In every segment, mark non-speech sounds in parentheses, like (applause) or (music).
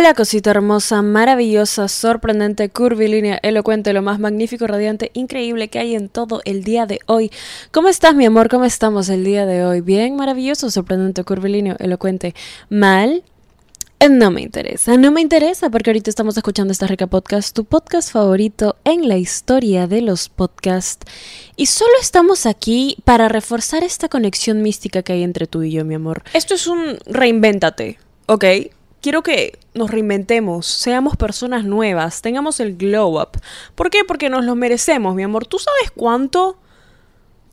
Hola cosita hermosa, maravillosa, sorprendente, curvilínea, elocuente, lo más magnífico, radiante, increíble que hay en todo el día de hoy. ¿Cómo estás mi amor? ¿Cómo estamos el día de hoy? Bien, maravilloso, sorprendente, curvilíneo, elocuente. ¿Mal? Eh, No me interesa, no me interesa porque ahorita estamos escuchando esta rica podcast, tu podcast favorito en la historia de los podcasts. Y solo estamos aquí para reforzar esta conexión mística que hay entre tú y yo, mi amor. Esto es un reinvéntate, ¿ok? Quiero que nos reinventemos, seamos personas nuevas, tengamos el glow up. ¿Por qué? Porque nos lo merecemos, mi amor. ¿Tú sabes cuánto?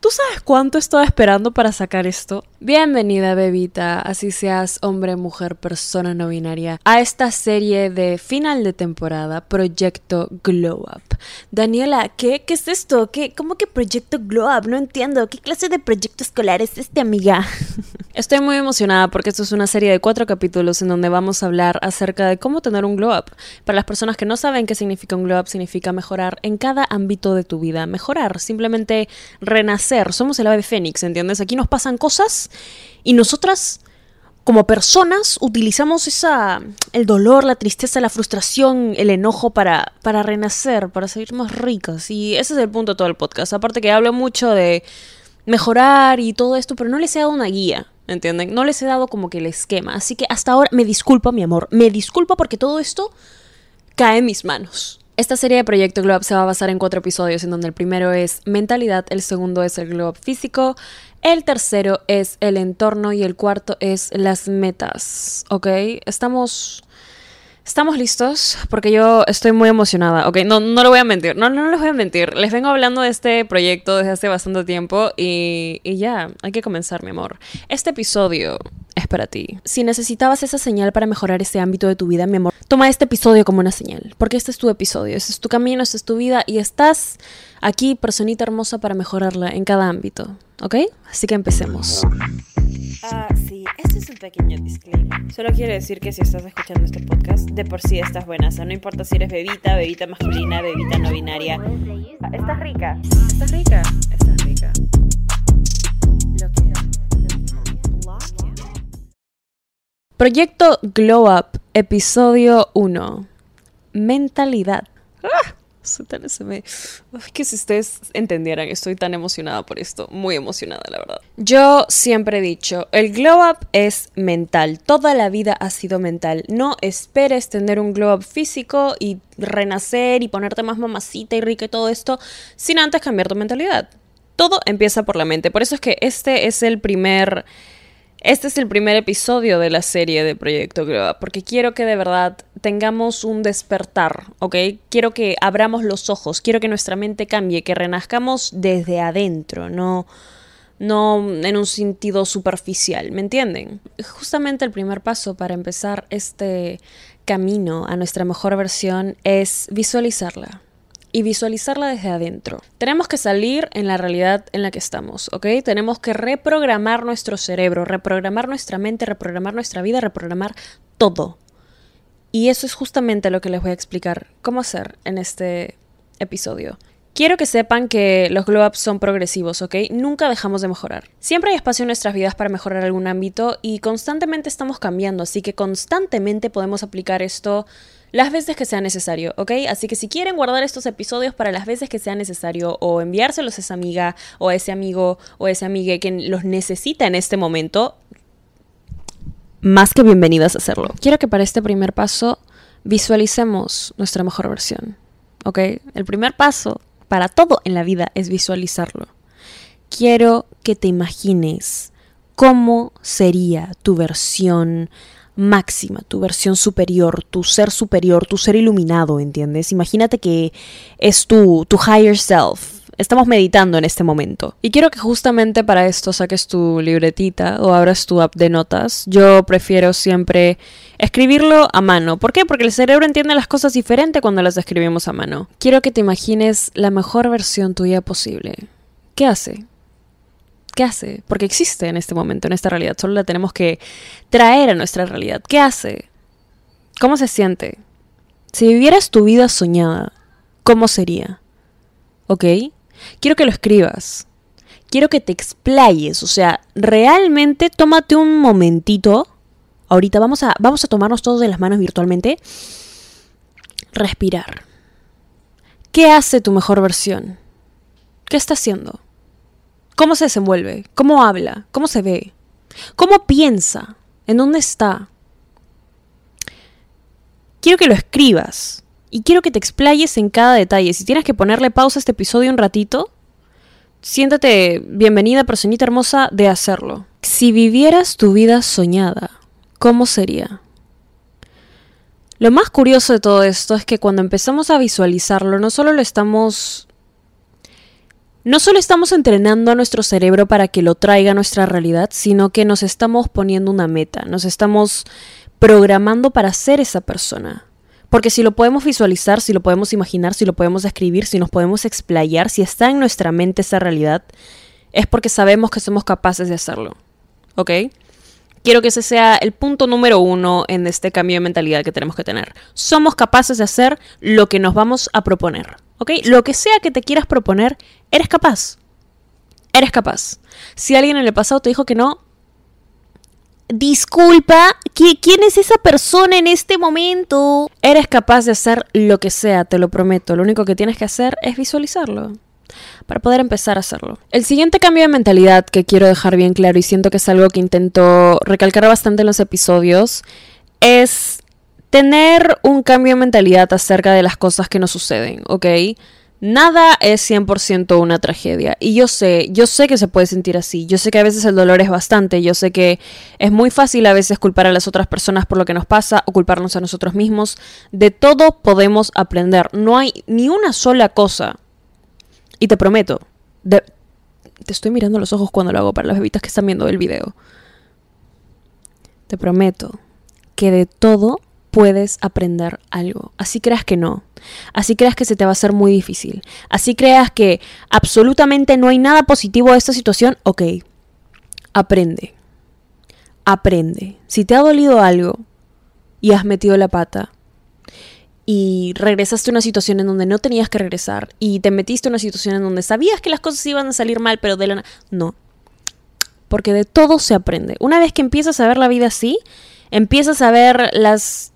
¿Tú sabes cuánto estaba esperando para sacar esto? Bienvenida, bebita, así seas hombre, mujer, persona no binaria, a esta serie de final de temporada, Proyecto Glow Up. Daniela, ¿qué? ¿Qué es esto? ¿Qué? ¿Cómo que Proyecto Glow Up? No entiendo. ¿Qué clase de proyecto escolar es este, amiga? (laughs) Estoy muy emocionada porque esto es una serie de cuatro capítulos en donde vamos a hablar acerca de cómo tener un glow up. Para las personas que no saben qué significa un glow up, significa mejorar en cada ámbito de tu vida. Mejorar, simplemente renacer. Somos el ave fénix, ¿entiendes? Aquí nos pasan cosas y nosotras como personas utilizamos esa el dolor, la tristeza, la frustración, el enojo para para renacer, para seguir más ricas y ese es el punto de todo el podcast. Aparte que hablo mucho de mejorar y todo esto, pero no les he dado una guía, ¿entienden? No les he dado como que el esquema, así que hasta ahora me disculpo, mi amor, me disculpo porque todo esto cae en mis manos. Esta serie de Proyecto Globe se va a basar en cuatro episodios, en donde el primero es mentalidad, el segundo es el globe físico, el tercero es el entorno y el cuarto es las metas, ¿ok? Estamos... Estamos listos porque yo estoy muy emocionada, ¿ok? No, no lo voy a mentir, no, no les voy a mentir. Les vengo hablando de este proyecto desde hace bastante tiempo y, y ya, hay que comenzar, mi amor. Este episodio es para ti. Si necesitabas esa señal para mejorar ese ámbito de tu vida, mi amor, toma este episodio como una señal, porque este es tu episodio, este es tu camino, esta es tu vida y estás aquí, personita hermosa, para mejorarla en cada ámbito, ¿ok? Así que empecemos. Ah, sí, este es un pequeño disclaimer. Solo quiero decir que si estás escuchando este podcast, de por sí estás buena. O sea, no importa si eres bebita, bebita masculina, bebita no binaria. Ah, Estás rica. Estás rica. Estás rica. Lo que. Proyecto Glow Up, episodio 1. Mentalidad. ¡Ah! Que si ustedes entendieran, estoy tan emocionada por esto. Muy emocionada, la verdad. Yo siempre he dicho, el glow up es mental. Toda la vida ha sido mental. No esperes tener un glow up físico y renacer y ponerte más mamacita y rica y todo esto sin antes cambiar tu mentalidad. Todo empieza por la mente. Por eso es que este es el primer este es el primer episodio de la serie de Proyecto Up, porque quiero que de verdad tengamos un despertar, ¿ok? Quiero que abramos los ojos, quiero que nuestra mente cambie, que renazcamos desde adentro, no, no en un sentido superficial, ¿me entienden? Justamente el primer paso para empezar este camino a nuestra mejor versión es visualizarla y visualizarla desde adentro. Tenemos que salir en la realidad en la que estamos, ¿ok? Tenemos que reprogramar nuestro cerebro, reprogramar nuestra mente, reprogramar nuestra vida, reprogramar todo. Y eso es justamente lo que les voy a explicar cómo hacer en este episodio. Quiero que sepan que los glow ups son progresivos, ¿ok? Nunca dejamos de mejorar. Siempre hay espacio en nuestras vidas para mejorar algún ámbito y constantemente estamos cambiando, así que constantemente podemos aplicar esto las veces que sea necesario, ¿ok? Así que si quieren guardar estos episodios para las veces que sea necesario o enviárselos a esa amiga o a ese amigo o a ese amigue que los necesita en este momento, más que bienvenidas a hacerlo. Quiero que para este primer paso visualicemos nuestra mejor versión, ¿ok? El primer paso para todo en la vida es visualizarlo. Quiero que te imagines cómo sería tu versión máxima, tu versión superior, tu ser superior, tu ser iluminado, ¿entiendes? Imagínate que es tu, tu higher self. Estamos meditando en este momento. Y quiero que justamente para esto saques tu libretita o abras tu app de notas. Yo prefiero siempre escribirlo a mano. ¿Por qué? Porque el cerebro entiende las cosas diferente cuando las escribimos a mano. Quiero que te imagines la mejor versión tuya posible. ¿Qué hace? ¿Qué hace? Porque existe en este momento, en esta realidad. Solo la tenemos que traer a nuestra realidad. ¿Qué hace? ¿Cómo se siente? Si vivieras tu vida soñada, ¿cómo sería? ¿Ok? Quiero que lo escribas. Quiero que te explayes. O sea, realmente tómate un momentito, ahorita vamos a, vamos a tomarnos todos de las manos virtualmente. Respirar. ¿Qué hace tu mejor versión? ¿Qué está haciendo? ¿Cómo se desenvuelve? ¿Cómo habla? ¿Cómo se ve? ¿Cómo piensa? ¿En dónde está? Quiero que lo escribas y quiero que te explayes en cada detalle. Si tienes que ponerle pausa a este episodio un ratito, siéntate bienvenida, personita hermosa, de hacerlo. Si vivieras tu vida soñada, ¿cómo sería? Lo más curioso de todo esto es que cuando empezamos a visualizarlo, no solo lo estamos. No solo estamos entrenando a nuestro cerebro para que lo traiga a nuestra realidad, sino que nos estamos poniendo una meta, nos estamos programando para ser esa persona. Porque si lo podemos visualizar, si lo podemos imaginar, si lo podemos escribir, si nos podemos explayar, si está en nuestra mente esa realidad, es porque sabemos que somos capaces de hacerlo. ¿Ok? Quiero que ese sea el punto número uno en este cambio de mentalidad que tenemos que tener. Somos capaces de hacer lo que nos vamos a proponer. ¿Ok? Lo que sea que te quieras proponer, eres capaz. Eres capaz. Si alguien en el pasado te dijo que no, disculpa, ¿quién es esa persona en este momento? Eres capaz de hacer lo que sea, te lo prometo. Lo único que tienes que hacer es visualizarlo para poder empezar a hacerlo. El siguiente cambio de mentalidad que quiero dejar bien claro y siento que es algo que intento recalcar bastante en los episodios es tener un cambio de mentalidad acerca de las cosas que nos suceden, ¿ok? Nada es 100% una tragedia. Y yo sé, yo sé que se puede sentir así. Yo sé que a veces el dolor es bastante. Yo sé que es muy fácil a veces culpar a las otras personas por lo que nos pasa o culparnos a nosotros mismos. De todo podemos aprender. No hay ni una sola cosa. Y te prometo, te estoy mirando los ojos cuando lo hago para las bebitas que están viendo el video. Te prometo que de todo puedes aprender algo. Así creas que no. Así creas que se te va a hacer muy difícil. Así creas que absolutamente no hay nada positivo de esta situación. Ok, aprende. Aprende. Si te ha dolido algo y has metido la pata y regresaste a una situación en donde no tenías que regresar y te metiste en una situación en donde sabías que las cosas iban a salir mal, pero de la... No. Porque de todo se aprende. Una vez que empiezas a ver la vida así, empiezas a ver las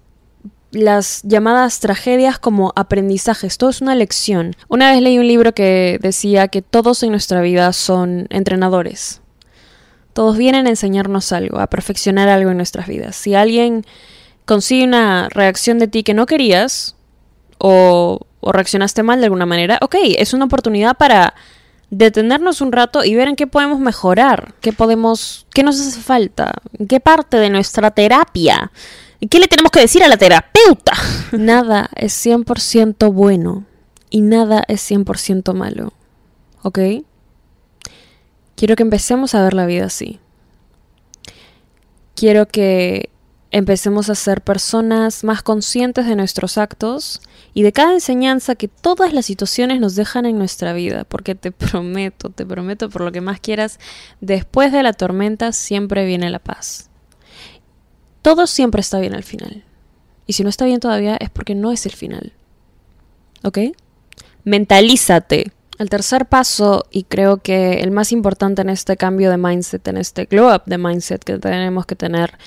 las llamadas tragedias como aprendizajes, todo es una lección. Una vez leí un libro que decía que todos en nuestra vida son entrenadores. Todos vienen a enseñarnos algo, a perfeccionar algo en nuestras vidas. Si alguien consigue una reacción de ti que no querías o, o reaccionaste mal de alguna manera, ok, es una oportunidad para detenernos un rato y ver en qué podemos mejorar, qué podemos, qué nos hace falta, qué parte de nuestra terapia ¿Qué le tenemos que decir a la terapeuta? (laughs) Nada es 100% bueno y nada es 100% malo. ¿Ok? Quiero que empecemos a ver la vida así. Quiero que empecemos a ser personas más conscientes de nuestros actos y de cada enseñanza que todas las situaciones nos dejan en nuestra vida, porque te (laughs) prometo, te prometo por lo que más quieras, después de la tormenta siempre viene la paz. Todo siempre está bien al final. Y si no está bien todavía es porque no es el final. ¿Ok? Mentalízate. El tercer paso, y creo que el más importante en este cambio de mindset, en este glow up de mindset que tenemos que tener,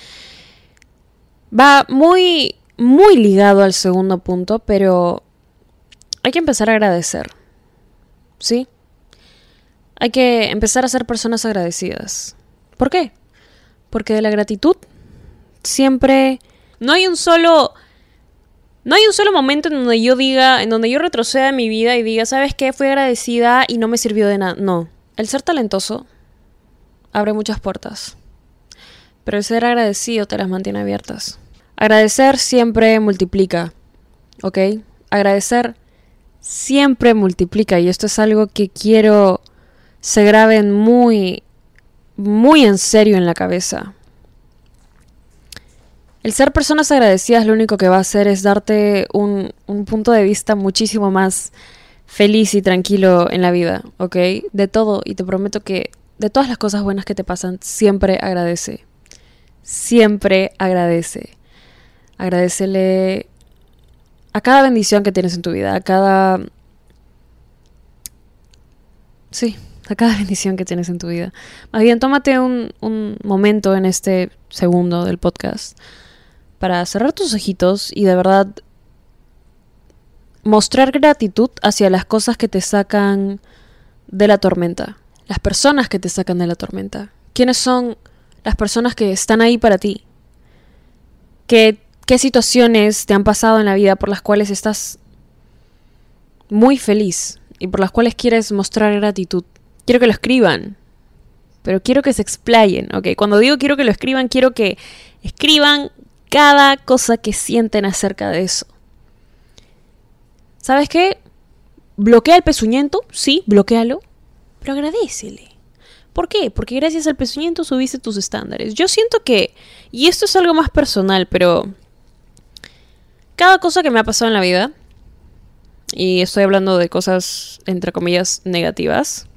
va muy, muy ligado al segundo punto, pero hay que empezar a agradecer. ¿Sí? Hay que empezar a ser personas agradecidas. ¿Por qué? Porque de la gratitud siempre no hay un solo no hay un solo momento en donde yo diga, en donde yo retroceda en mi vida y diga, ¿sabes qué? Fui agradecida y no me sirvió de nada. No, el ser talentoso abre muchas puertas, pero el ser agradecido te las mantiene abiertas. Agradecer siempre multiplica, ¿ok? Agradecer siempre multiplica y esto es algo que quiero se graben muy, muy en serio en la cabeza. El ser personas agradecidas lo único que va a hacer es darte un, punto de vista muchísimo más feliz y tranquilo en la vida, ¿ok? De todo, y te prometo que de todas las cosas buenas que te pasan, siempre agradece. Siempre agradece. Agradecele a cada bendición que tienes en tu vida, a cada... Sí, a cada (laughs) bendición que tienes en tu vida. Más bien, tómate un, un momento en este segundo del podcast para cerrar tus ojitos y de verdad mostrar gratitud hacia las cosas que te sacan de la tormenta, las personas que te sacan de la tormenta. ¿Quiénes son las personas que están ahí para ti? ¿Qué, qué situaciones te han pasado en la vida por las cuales estás muy feliz y por las cuales quieres mostrar gratitud? Quiero que lo escriban, pero quiero que se explayen, ¿ok? Cuando digo quiero que lo escriban, quiero que escriban cada cosa que sienten acerca de eso. ¿Sabes qué? Bloquea el pezuñento, sí, bloquealo, pero agradecele. ¿Por qué? Porque gracias al pezuñento subiste tus estándares. Yo siento que, y esto es algo más personal, pero cada cosa que me ha pasado en la vida, y estoy hablando de cosas, entre comillas, negativas,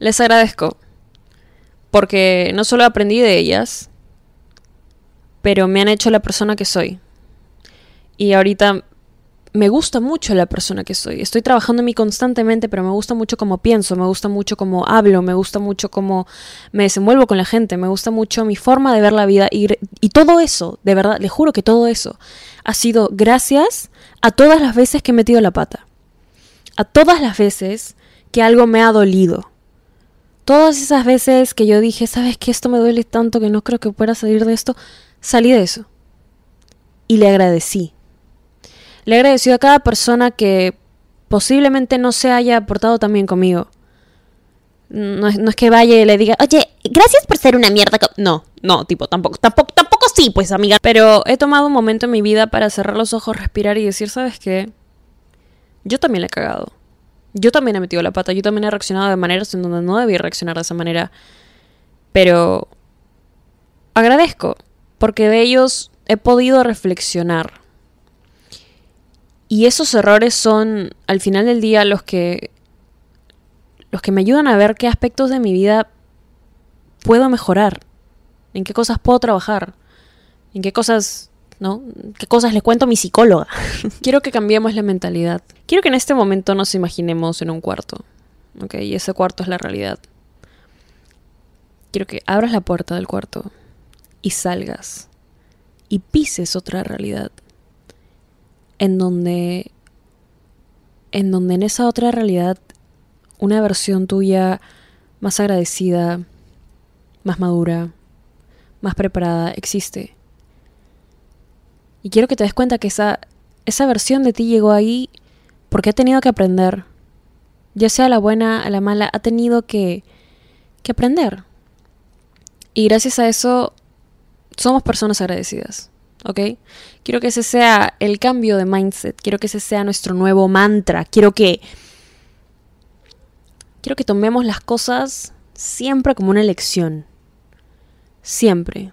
les agradezco. Porque no solo aprendí de ellas, pero me han hecho la persona que soy. Y ahorita me gusta mucho la persona que soy. Estoy trabajando en mí constantemente, pero me gusta mucho cómo pienso, me gusta mucho cómo hablo, me gusta mucho cómo me desenvuelvo con la gente, me gusta mucho mi forma de ver la vida y, y todo eso, de verdad, le juro que todo eso ha sido gracias a todas las veces que he metido la pata. A todas las veces que algo me ha dolido. Todas esas veces que yo dije, ¿sabes qué? Esto me duele tanto que no creo que pueda salir de esto. Salí de eso. Y le agradecí le he agradecido a cada persona que posiblemente no se haya portado tan bien conmigo. No es, no es que vaya y le diga, oye, gracias por ser una mierda. No, no, tipo, tampoco, tampoco, tampoco sí, pues, amiga. Pero he tomado un momento en mi vida para cerrar los ojos, respirar y decir, ¿sabes qué? Yo también le he cagado. Yo también he metido la pata. Yo también he reaccionado de maneras en donde no debía reaccionar de esa manera. Pero agradezco, porque de ellos he podido reflexionar y esos errores son, al final del día, los que, los que me ayudan a ver qué aspectos de mi vida puedo mejorar, en qué cosas puedo trabajar, en qué cosas, ¿no? ¿Qué cosas le cuento a mi psicóloga? (laughs) Quiero que cambiemos la mentalidad. Quiero que en este momento nos imaginemos en un cuarto, ¿ok? Y ese cuarto es la realidad. Quiero que abras la puerta del cuarto y salgas y pises otra realidad en donde en donde en esa otra realidad una versión tuya más agradecida, más madura, más preparada existe. Y quiero que te des cuenta que esa, esa versión de ti llegó ahí porque ha tenido que aprender. Ya sea la buena, a la mala, ha tenido que, que aprender. Y gracias a eso somos personas agradecidas. ¿ok? Quiero que ese sea el cambio de mindset, quiero que ese sea nuestro nuevo mantra, quiero que quiero que tomemos las cosas siempre como una elección. Siempre.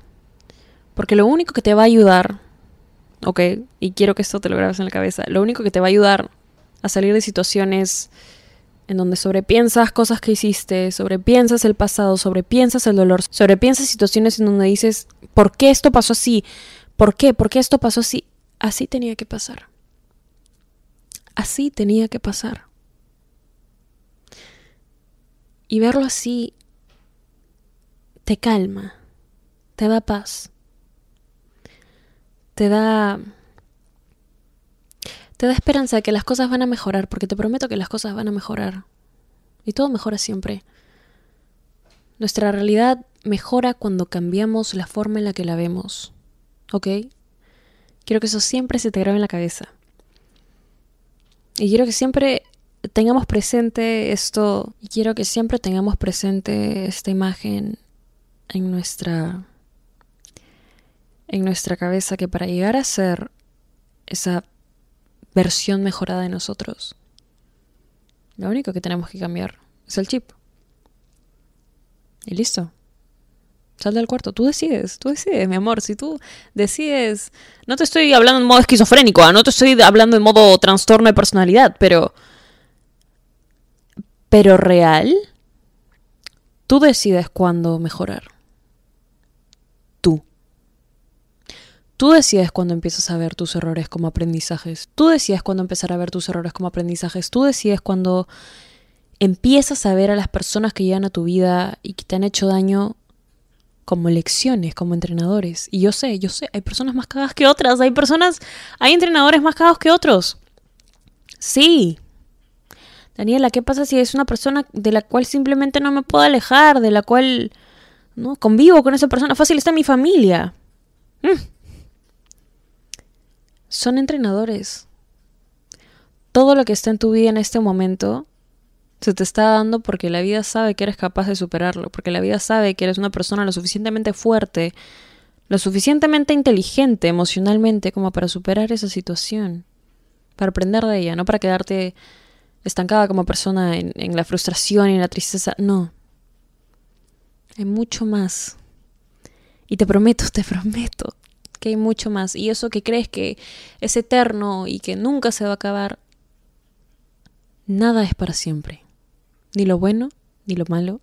Porque lo único que te va a ayudar, ¿ok? Y quiero que esto te lo grabes en la cabeza, lo único que te va a ayudar a salir de situaciones en donde sobrepiensas cosas que hiciste, sobrepiensas el pasado, sobrepiensas el dolor, sobrepiensas situaciones en donde dices, ¿por qué esto pasó así? ¿Por qué? Porque esto pasó así. Así tenía que pasar. Así tenía que pasar. Y verlo así te calma, te da paz, te da te da esperanza de que las cosas van a mejorar, porque te prometo que las cosas van a mejorar. Y todo mejora siempre. Nuestra realidad mejora cuando cambiamos la forma en la que la vemos. ¿ok? Quiero que eso siempre se te grabe en la cabeza. Y quiero que siempre tengamos presente esto, y quiero que siempre tengamos presente esta imagen en nuestra en nuestra cabeza que para llegar a ser esa versión mejorada de nosotros, lo único que tenemos que cambiar es el chip. Y listo. Sal del cuarto. Tú decides, tú decides, mi amor. Si tú decides. No te estoy hablando en modo esquizofrénico, ¿ah? no te estoy hablando en modo trastorno de personalidad, pero. Pero real. Tú decides cuándo mejorar. Tú. Tú decides cuándo empiezas a ver tus errores como aprendizajes. Tú decides cuándo empezar a ver tus errores como aprendizajes. Tú decides cuándo empiezas a ver a las personas que llegan a tu vida y que te han hecho daño como lecciones, como entrenadores. Y yo sé, yo sé, hay personas más cagadas que otras, hay personas, hay entrenadores más cagados que otros. Sí. Daniela, ¿qué pasa si es una persona de la cual simplemente no me puedo alejar, de la cual no convivo con esa persona? Fácil está mi familia. Mm. Son entrenadores. Todo lo que está en tu vida en este momento se te está dando porque la vida sabe que eres capaz de superarlo, porque la vida sabe que eres una persona lo suficientemente fuerte, lo suficientemente inteligente emocionalmente como para superar esa situación, para aprender de ella, no para quedarte estancada como persona en, la frustración y en la tristeza, no. Hay mucho más. Y te prometo, te prometo que hay mucho más. Y eso que crees que es eterno y que nunca se va a acabar, nada es para siempre ni lo bueno, ni lo malo,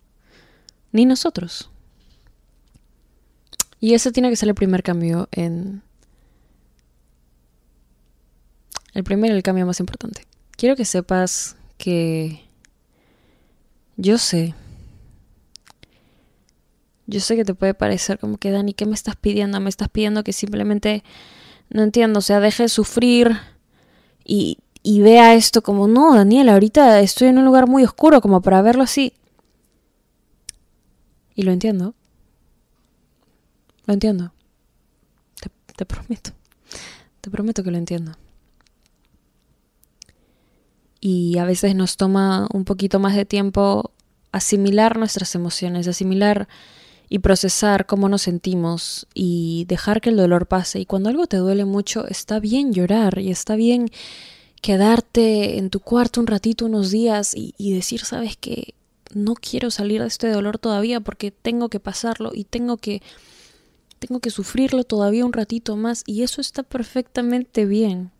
ni nosotros. Y ese tiene que ser el primer cambio en... El primer, el cambio más importante. Quiero que sepas que yo sé, yo sé que te puede parecer como que Dani, ¿qué me estás pidiendo? Me estás pidiendo que simplemente, no entiendo, o sea, deje de sufrir y, y vea esto como, no, Daniel, ahorita estoy en un lugar muy oscuro como para verlo así. Y lo entiendo. Lo entiendo. Te, te prometo. Te prometo que lo entiendo. Y a veces nos toma un poquito más de tiempo asimilar nuestras emociones, asimilar y procesar cómo nos sentimos y dejar que el dolor pase. Y cuando algo te duele mucho, está bien llorar y está bien quedarte en tu cuarto un ratito, unos días y, decir, sabes que no quiero salir de este dolor todavía porque tengo que pasarlo y tengo que tengo que sufrirlo todavía un ratito más y eso está perfectamente bien.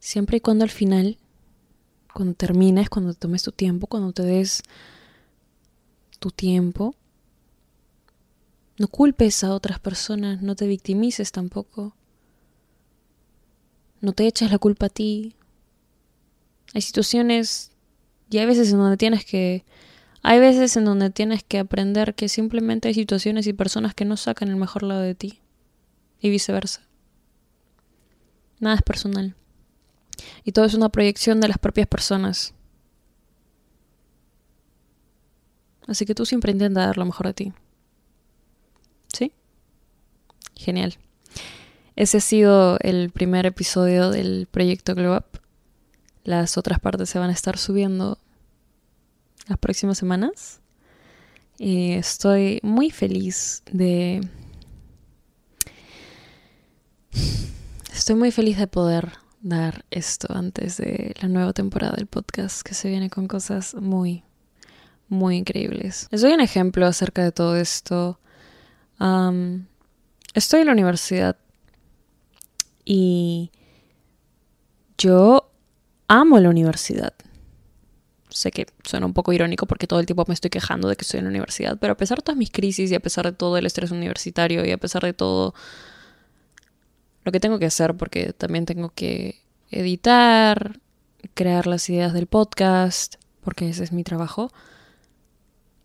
Siempre y cuando al final, cuando termines, cuando tomes tu tiempo, cuando te des tu tiempo, no culpes a otras personas, no te victimices tampoco. No te eches la culpa a ti. Hay situaciones y hay veces en donde tienes que hay veces en donde tienes que aprender que simplemente hay situaciones y personas que no sacan el mejor lado de ti y viceversa. Nada es personal. Y todo es una proyección de las propias personas. Así que tú siempre intenta dar lo mejor de ti. ¿Sí? Genial. Ese ha sido el primer episodio del proyecto Glow Up. Las otras partes se van a estar subiendo las próximas semanas. Y estoy muy feliz de... Estoy muy feliz de poder dar esto antes de la nueva temporada del podcast que se viene con cosas muy, muy increíbles. Les doy un ejemplo acerca de todo esto. Estoy en la universidad y yo amo la universidad. Sé que suena un poco irónico porque todo el tiempo me estoy quejando de que estoy en la universidad, pero a pesar de todas mis crisis y a pesar de todo el estrés universitario y a pesar de todo lo que tengo que hacer, porque también tengo que editar, crear las ideas del podcast, porque ese es mi trabajo,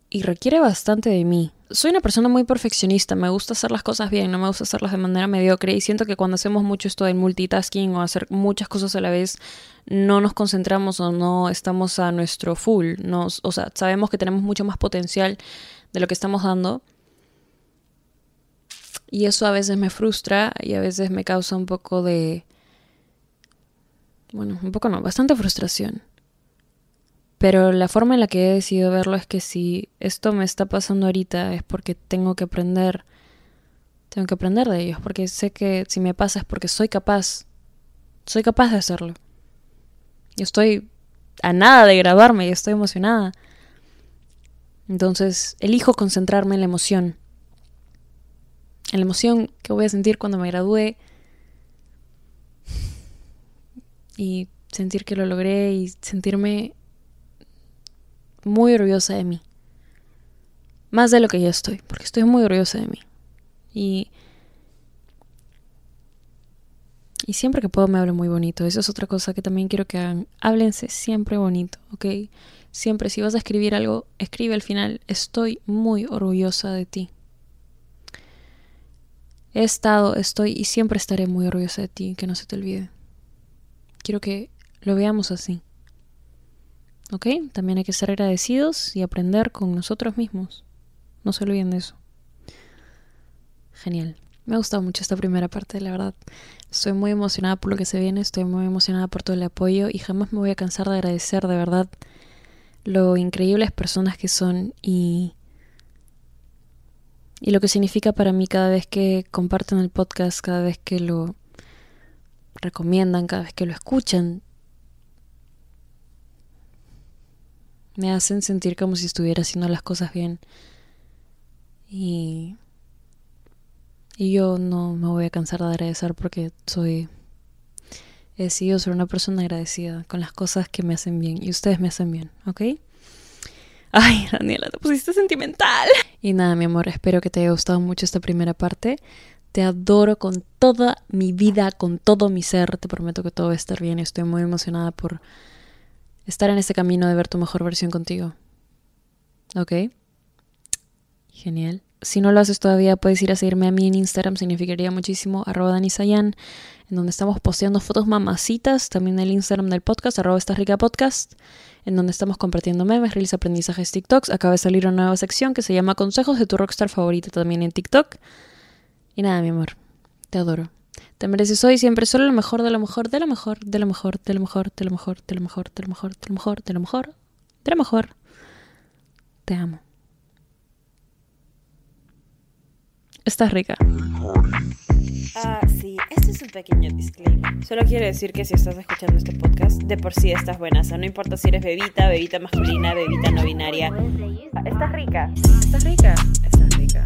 y requiere bastante de mí. Soy una persona muy perfeccionista, me gusta hacer las cosas bien, no me gusta hacerlas de manera mediocre y siento que cuando hacemos mucho esto del multitasking o hacer muchas cosas a la vez, no nos concentramos o no estamos a nuestro full, nos, o sea, sabemos que tenemos mucho más potencial de lo que estamos dando. Y eso a veces me frustra y a veces me causa un poco de... Bueno, un poco no, bastante frustración. Pero la forma en la que he decidido verlo es que si esto me está pasando ahorita es porque tengo que aprender, tengo que aprender de ellos, porque sé que si me pasa es porque soy capaz, soy capaz de hacerlo. Yo estoy a nada de grabarme y estoy emocionada. Entonces, elijo concentrarme en la emoción. En la emoción que voy a sentir cuando me gradúe. Y sentir que lo logré y sentirme muy orgullosa de mí. Más de lo que ya estoy, porque estoy muy orgullosa de mí. Y, Y siempre que puedo me hablo muy bonito. Eso es otra cosa que también quiero que hagan. Háblense siempre bonito, ¿ok? Siempre, si vas a escribir algo, escribe al final, estoy muy orgullosa de ti. He estado, estoy y siempre estaré muy orgullosa de ti, que no se te olvide. Quiero que lo veamos así. ¿Ok? También hay que ser agradecidos y aprender con nosotros mismos. No se olviden de eso. Genial. Me ha gustado mucho esta primera parte, la verdad. Estoy muy emocionada por lo que se viene, estoy muy emocionada por todo el apoyo y jamás me voy a cansar de agradecer de verdad lo increíbles personas que son y, y lo que significa para mí cada vez que comparten el podcast, cada vez que lo recomiendan, cada vez que lo escuchan. Me hacen sentir como si estuviera haciendo las cosas bien. Y, y yo no me voy a cansar de agradecer porque soy he decidido ser una persona agradecida con las cosas que me hacen bien y ustedes me hacen bien, ¿ok? Ay, Daniela, te pusiste sentimental. Y nada, mi amor, espero que te haya gustado mucho esta primera parte. Te adoro con toda mi vida, con todo mi ser. Te prometo que todo va a estar bien. Estoy muy emocionada por estar en este camino de ver tu mejor versión contigo. ¿Ok? Genial. Si no lo haces todavía, puedes ir a seguirme a mí en Instagram, significaría muchísimo, arroba danisayan, en donde estamos posteando fotos mamacitas, también el Instagram del podcast, arroba esta rica podcast, en donde estamos compartiendo memes, reels, aprendizajes, TikToks. Acaba de salir una nueva sección que se llama Consejos de tu rockstar favorita también en TikTok. Y nada, mi amor, te adoro. Te mereces hoy siempre solo lo mejor, de lo mejor, de lo mejor, de lo mejor, de lo mejor, de lo mejor, de lo mejor, de lo mejor, de lo mejor, de lo mejor, de lo mejor. Te amo. Estás rica. Ah, sí, este es un pequeño disclaimer. Solo quiero decir que si estás escuchando este podcast, de por sí estás buena. O sea, no importa si eres bebita, bebita masculina, bebita no binaria. Ah, estás rica. Estás rica. Estás rica.